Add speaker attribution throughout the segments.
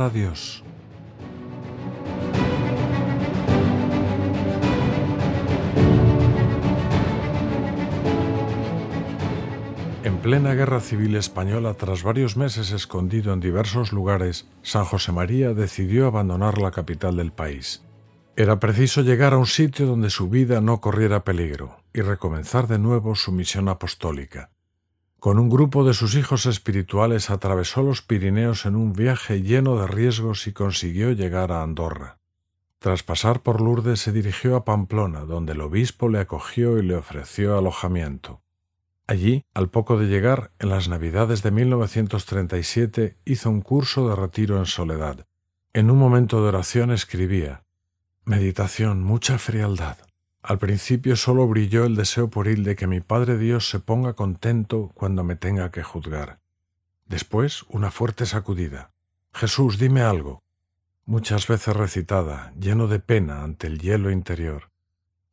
Speaker 1: a Dios. En plena guerra civil española, tras varios meses escondido en diversos lugares, San José María decidió abandonar la capital del país. Era preciso llegar a un sitio donde su vida no corriera peligro y recomenzar de nuevo su misión apostólica. Con un grupo de sus hijos espirituales atravesó los Pirineos en un viaje lleno de riesgos y consiguió llegar a Andorra. Tras pasar por Lourdes se dirigió a Pamplona, donde el obispo le acogió y le ofreció alojamiento. Allí, al poco de llegar, en las Navidades de 1937, hizo un curso de retiro en soledad. En un momento de oración escribía Meditación, mucha frialdad. Al principio solo brilló el deseo pueril de que mi Padre Dios se ponga contento cuando me tenga que juzgar. Después, una fuerte sacudida. Jesús, dime algo. Muchas veces recitada, lleno de pena ante el hielo interior.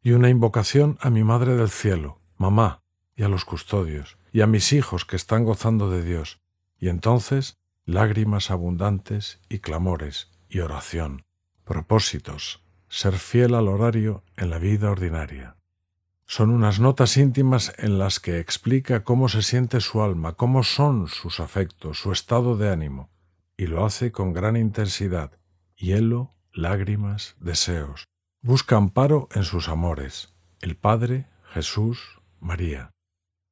Speaker 1: Y una invocación a mi Madre del Cielo, Mamá, y a los custodios, y a mis hijos que están gozando de Dios, y entonces lágrimas abundantes y clamores y oración, propósitos, ser fiel al horario en la vida ordinaria. Son unas notas íntimas en las que explica cómo se siente su alma, cómo son sus afectos, su estado de ánimo, y lo hace con gran intensidad, hielo, lágrimas, deseos. Busca amparo en sus amores, el Padre, Jesús, María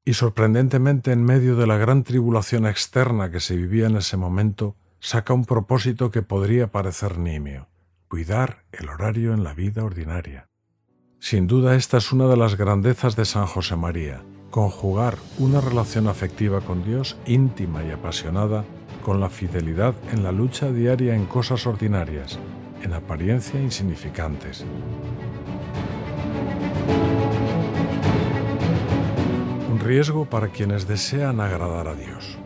Speaker 1: y sorprendentemente en medio de la gran tribulación externa que se vivía en ese momento, saca un propósito que podría parecer nimio, cuidar el horario en la vida ordinaria. Sin duda esta es una de las grandezas de San José María, conjugar una relación afectiva con Dios íntima y apasionada con la fidelidad en la lucha diaria en cosas ordinarias, en apariencia insignificantes. riesgo para quienes desean agradar a Dios.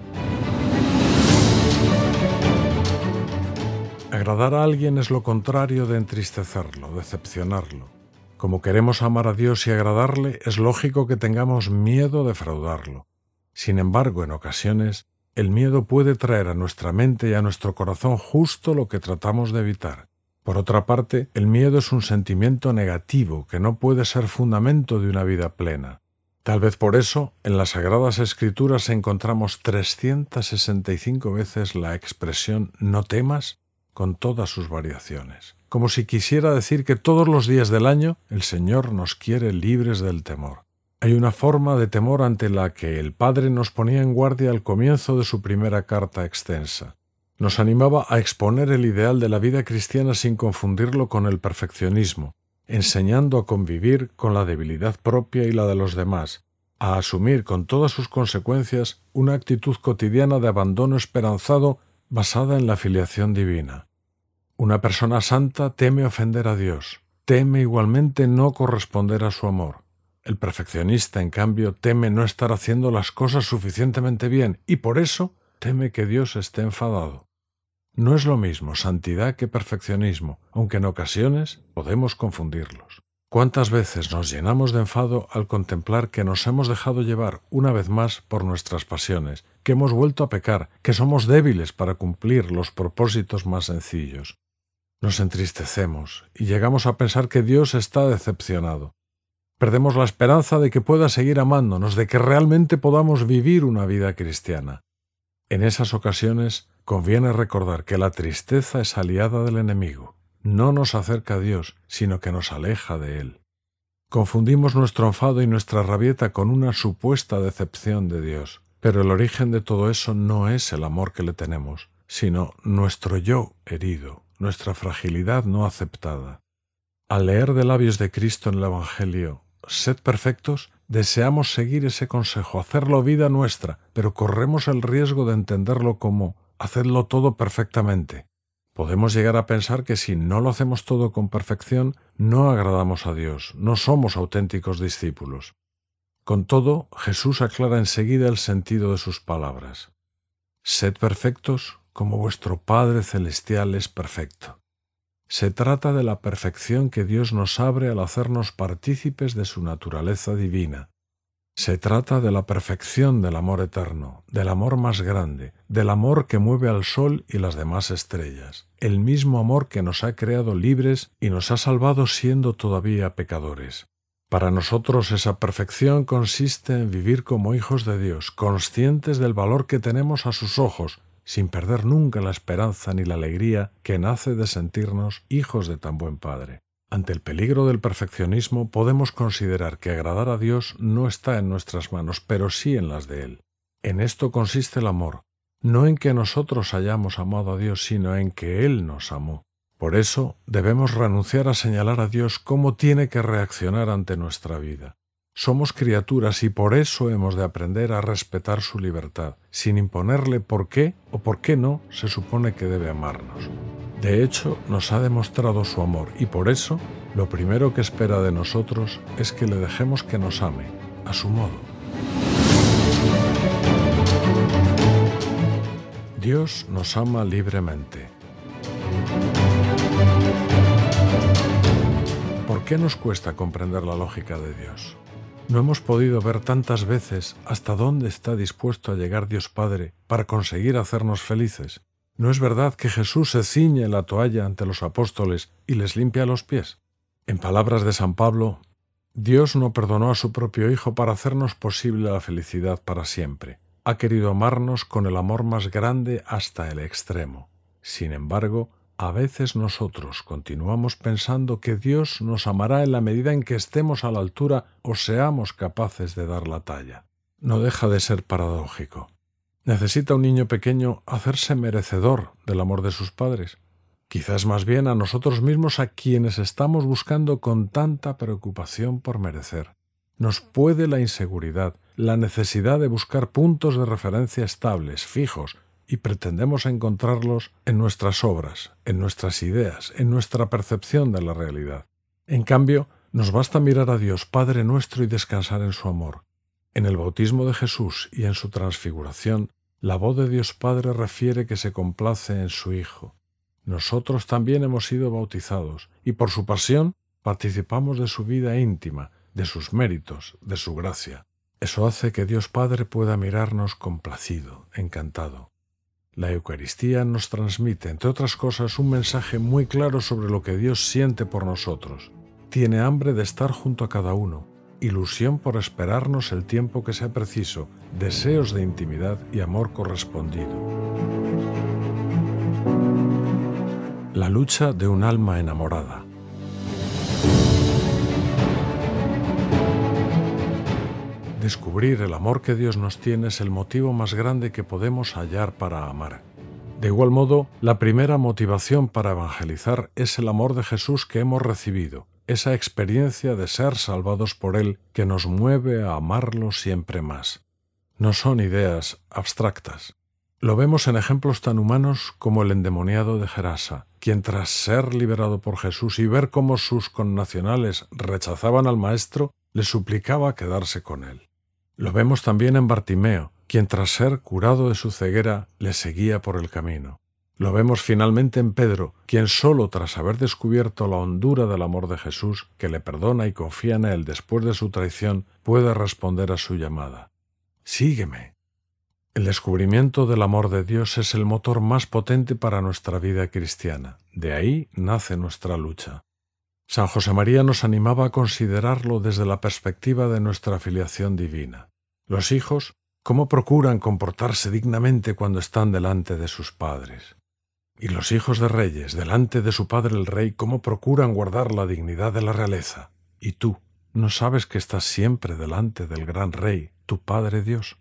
Speaker 1: Agradar a alguien es lo contrario de entristecerlo, decepcionarlo. Como queremos amar a Dios y agradarle, es lógico que tengamos miedo de defraudarlo. Sin embargo, en ocasiones, el miedo puede traer a nuestra mente y a nuestro corazón justo lo que tratamos de evitar. Por otra parte, el miedo es un sentimiento negativo que no puede ser fundamento de una vida plena. Tal vez por eso en las Sagradas Escrituras encontramos 365 veces la expresión no temas con todas sus variaciones, como si quisiera decir que todos los días del año el Señor nos quiere libres del temor. Hay una forma de temor ante la que el Padre nos ponía en guardia al comienzo de su primera carta extensa. Nos animaba a exponer el ideal de la vida cristiana sin confundirlo con el perfeccionismo, enseñando a convivir con la debilidad propia y la de los demás, a asumir con todas sus consecuencias una actitud cotidiana de abandono esperanzado basada en la filiación divina. Una persona santa teme ofender a Dios, teme igualmente no corresponder a su amor. El perfeccionista, en cambio, teme no estar haciendo las cosas suficientemente bien y por eso teme que Dios esté enfadado. No es lo mismo santidad que perfeccionismo, aunque en ocasiones podemos confundirlos. ¿Cuántas veces nos llenamos de enfado al contemplar que nos hemos dejado llevar una vez más por nuestras pasiones, que hemos vuelto a pecar, que somos débiles para cumplir los propósitos más sencillos? Nos entristecemos y llegamos a pensar que Dios está decepcionado. Perdemos la esperanza de que pueda seguir amándonos, de que realmente podamos vivir una vida cristiana. En esas ocasiones Conviene recordar que la tristeza es aliada del enemigo. No nos acerca a Dios, sino que nos aleja de Él. Confundimos nuestro enfado y nuestra rabieta con una supuesta decepción de Dios. Pero el origen de todo eso no es el amor que le tenemos, sino nuestro yo herido, nuestra fragilidad no aceptada. Al leer de labios de Cristo en el Evangelio, sed perfectos, deseamos seguir ese consejo, hacerlo vida nuestra, pero corremos el riesgo de entenderlo como hacedlo todo perfectamente. Podemos llegar a pensar que si no lo hacemos todo con perfección, no agradamos a Dios, no somos auténticos discípulos. Con todo, Jesús aclara enseguida el sentido de sus palabras. Sed perfectos como vuestro Padre Celestial es perfecto. Se trata de la perfección que Dios nos abre al hacernos partícipes de su naturaleza divina. Se trata de la perfección del amor eterno, del amor más grande, del amor que mueve al sol y las demás estrellas, el mismo amor que nos ha creado libres y nos ha salvado siendo todavía pecadores. Para nosotros esa perfección consiste en vivir como hijos de Dios, conscientes del valor que tenemos a sus ojos, sin perder nunca la esperanza ni la alegría que nace de sentirnos hijos de tan buen Padre. Ante el peligro del perfeccionismo podemos considerar que agradar a Dios no está en nuestras manos, pero sí en las de Él. En esto consiste el amor, no en que nosotros hayamos amado a Dios, sino en que Él nos amó. Por eso debemos renunciar a señalar a Dios cómo tiene que reaccionar ante nuestra vida. Somos criaturas y por eso hemos de aprender a respetar su libertad, sin imponerle por qué o por qué no se supone que debe amarnos. De hecho, nos ha demostrado su amor y por eso lo primero que espera de nosotros es que le dejemos que nos ame, a su modo. Dios nos ama libremente. ¿Por qué nos cuesta comprender la lógica de Dios? No hemos podido ver tantas veces hasta dónde está dispuesto a llegar Dios Padre para conseguir hacernos felices. ¿No es verdad que Jesús se ciñe la toalla ante los apóstoles y les limpia los pies? En palabras de San Pablo, Dios no perdonó a su propio Hijo para hacernos posible la felicidad para siempre. Ha querido amarnos con el amor más grande hasta el extremo. Sin embargo, a veces nosotros continuamos pensando que Dios nos amará en la medida en que estemos a la altura o seamos capaces de dar la talla. No deja de ser paradójico. ¿Necesita un niño pequeño hacerse merecedor del amor de sus padres? Quizás más bien a nosotros mismos a quienes estamos buscando con tanta preocupación por merecer. Nos puede la inseguridad, la necesidad de buscar puntos de referencia estables, fijos, y pretendemos encontrarlos en nuestras obras, en nuestras ideas, en nuestra percepción de la realidad. En cambio, nos basta mirar a Dios Padre nuestro y descansar en su amor, en el bautismo de Jesús y en su transfiguración, la voz de Dios Padre refiere que se complace en su Hijo. Nosotros también hemos sido bautizados y por su pasión participamos de su vida íntima, de sus méritos, de su gracia. Eso hace que Dios Padre pueda mirarnos complacido, encantado. La Eucaristía nos transmite, entre otras cosas, un mensaje muy claro sobre lo que Dios siente por nosotros. Tiene hambre de estar junto a cada uno, ilusión por esperarnos el tiempo que sea preciso, deseos de intimidad y amor correspondido. La lucha de un alma enamorada. Descubrir el amor que Dios nos tiene es el motivo más grande que podemos hallar para amar. De igual modo, la primera motivación para evangelizar es el amor de Jesús que hemos recibido, esa experiencia de ser salvados por Él que nos mueve a amarlo siempre más. No son ideas abstractas. Lo vemos en ejemplos tan humanos como el endemoniado de Gerasa, quien tras ser liberado por Jesús y ver cómo sus connacionales rechazaban al Maestro, le suplicaba quedarse con él. Lo vemos también en Bartimeo, quien tras ser curado de su ceguera le seguía por el camino. Lo vemos finalmente en Pedro, quien solo tras haber descubierto la hondura del amor de Jesús, que le perdona y confía en él después de su traición, puede responder a su llamada. Sígueme. El descubrimiento del amor de Dios es el motor más potente para nuestra vida cristiana. De ahí nace nuestra lucha. San José María nos animaba a considerarlo desde la perspectiva de nuestra filiación divina. Los hijos, ¿cómo procuran comportarse dignamente cuando están delante de sus padres? Y los hijos de reyes, delante de su padre el rey, cómo procuran guardar la dignidad de la realeza. Y tú, ¿no sabes que estás siempre delante del gran rey, tu Padre Dios?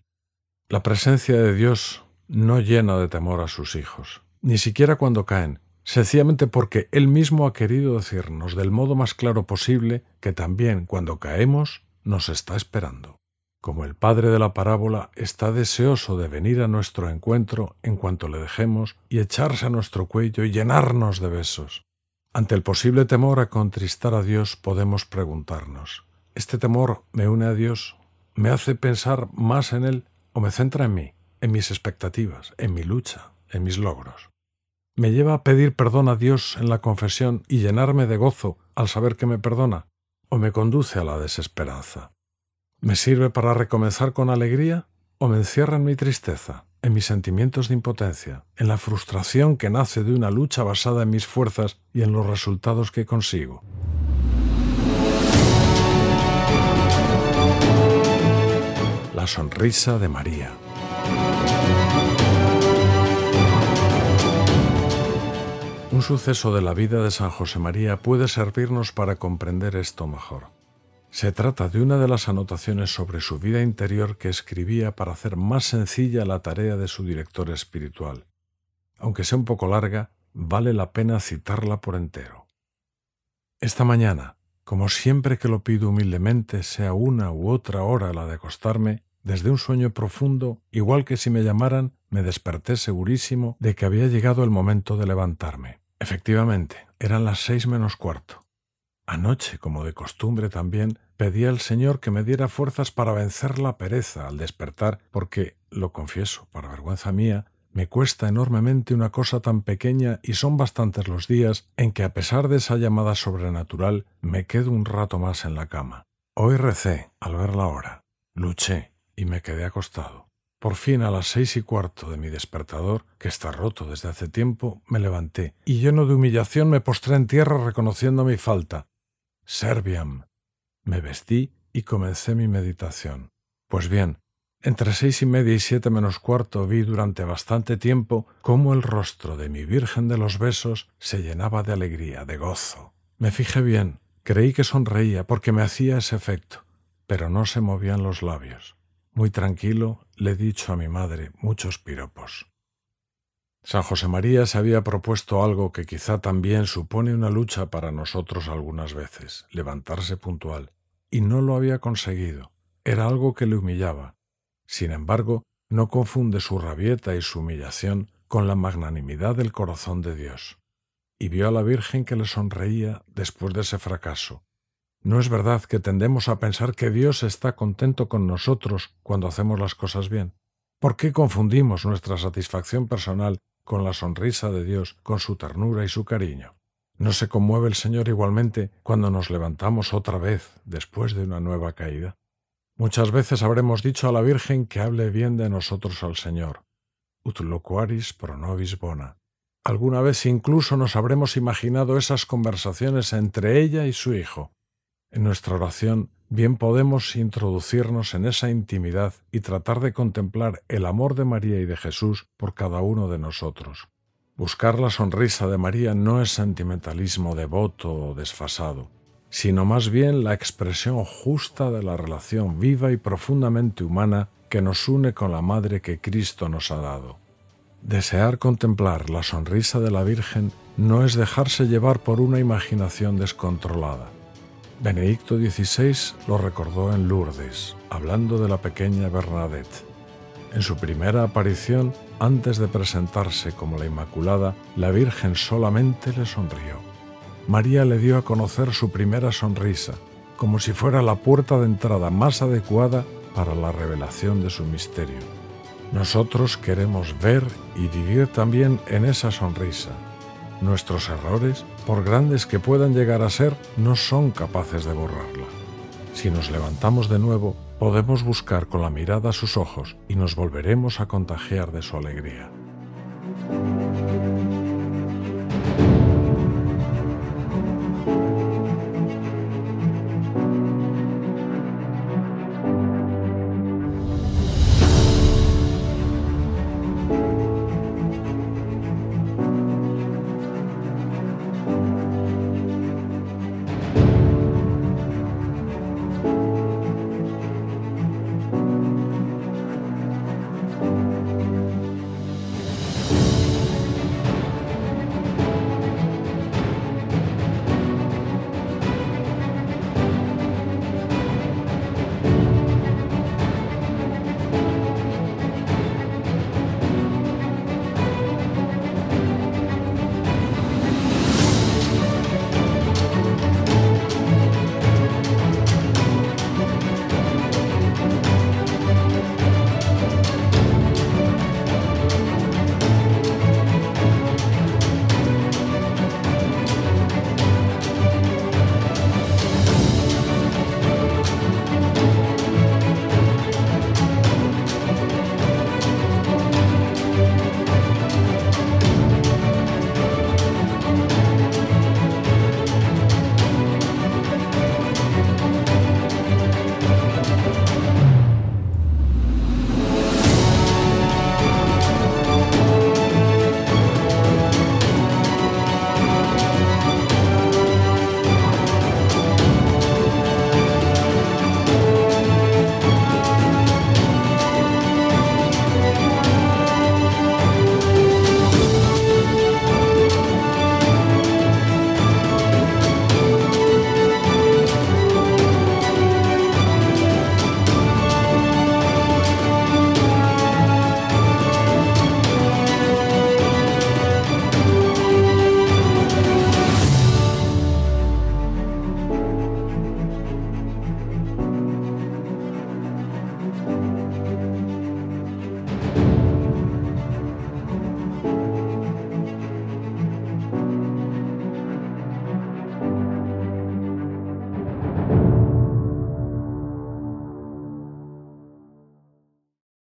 Speaker 1: La presencia de Dios no llena de temor a sus hijos, ni siquiera cuando caen, sencillamente porque Él mismo ha querido decirnos del modo más claro posible que también cuando caemos nos está esperando como el padre de la parábola está deseoso de venir a nuestro encuentro en cuanto le dejemos y echarse a nuestro cuello y llenarnos de besos. Ante el posible temor a contristar a Dios podemos preguntarnos, ¿este temor me une a Dios? ¿Me hace pensar más en Él o me centra en mí, en mis expectativas, en mi lucha, en mis logros? ¿Me lleva a pedir perdón a Dios en la confesión y llenarme de gozo al saber que me perdona? ¿O me conduce a la desesperanza? ¿Me sirve para recomenzar con alegría o me encierra en mi tristeza, en mis sentimientos de impotencia, en la frustración que nace de una lucha basada en mis fuerzas y en los resultados que consigo? La sonrisa de María. Un suceso de la vida de San José María puede servirnos para comprender esto mejor. Se trata de una de las anotaciones sobre su vida interior que escribía para hacer más sencilla la tarea de su director espiritual. Aunque sea un poco larga, vale la pena citarla por entero. Esta mañana, como siempre que lo pido humildemente, sea una u otra hora la de acostarme, desde un sueño profundo, igual que si me llamaran, me desperté segurísimo de que había llegado el momento de levantarme. Efectivamente, eran las seis menos cuarto. Anoche, como de costumbre también, pedí al Señor que me diera fuerzas para vencer la pereza al despertar, porque, lo confieso, para vergüenza mía, me cuesta enormemente una cosa tan pequeña y son bastantes los días en que a pesar de esa llamada sobrenatural me quedo un rato más en la cama. Hoy recé al ver la hora, luché y me quedé acostado. Por fin a las seis y cuarto de mi despertador, que está roto desde hace tiempo, me levanté y lleno de humillación me postré en tierra reconociendo mi falta. Serbiam. Me vestí y comencé mi meditación. Pues bien, entre seis y media y siete menos cuarto vi durante bastante tiempo cómo el rostro de mi Virgen de los Besos se llenaba de alegría, de gozo. Me fijé bien, creí que sonreía porque me hacía ese efecto, pero no se movían los labios. Muy tranquilo le he dicho a mi madre muchos piropos. San José María se había propuesto algo que quizá también supone una lucha para nosotros algunas veces, levantarse puntual, y no lo había conseguido. Era algo que le humillaba. Sin embargo, no confunde su rabieta y su humillación con la magnanimidad del corazón de Dios. Y vio a la Virgen que le sonreía después de ese fracaso, ¿No es verdad que tendemos a pensar que Dios está contento con nosotros cuando hacemos las cosas bien? ¿Por qué confundimos nuestra satisfacción personal con la sonrisa de Dios, con su ternura y su cariño? ¿No se conmueve el Señor igualmente cuando nos levantamos otra vez después de una nueva caída? Muchas veces habremos dicho a la Virgen que hable bien de nosotros al Señor. Ut loquaris pro nobis bona. Alguna vez incluso nos habremos imaginado esas conversaciones entre ella y su Hijo. En nuestra oración bien podemos introducirnos en esa intimidad y tratar de contemplar el amor de María y de Jesús por cada uno de nosotros. Buscar la sonrisa de María no es sentimentalismo devoto o desfasado, sino más bien la expresión justa de la relación viva y profundamente humana que nos une con la Madre que Cristo nos ha dado. Desear contemplar la sonrisa de la Virgen no es dejarse llevar por una imaginación descontrolada Benedicto XVI lo recordó en Lourdes, hablando de la pequeña Bernadette. En su primera aparición, antes de presentarse como la Inmaculada, la Virgen solamente le sonrió. María le dio a conocer su primera sonrisa, como si fuera la puerta de entrada más adecuada para la revelación de su misterio. Nosotros queremos ver y vivir también en esa sonrisa, Nuestros errores, por grandes que puedan llegar a ser, no son capaces de borrarla. Si nos levantamos de nuevo, podemos buscar con la mirada sus ojos y nos volveremos a contagiar de su alegría.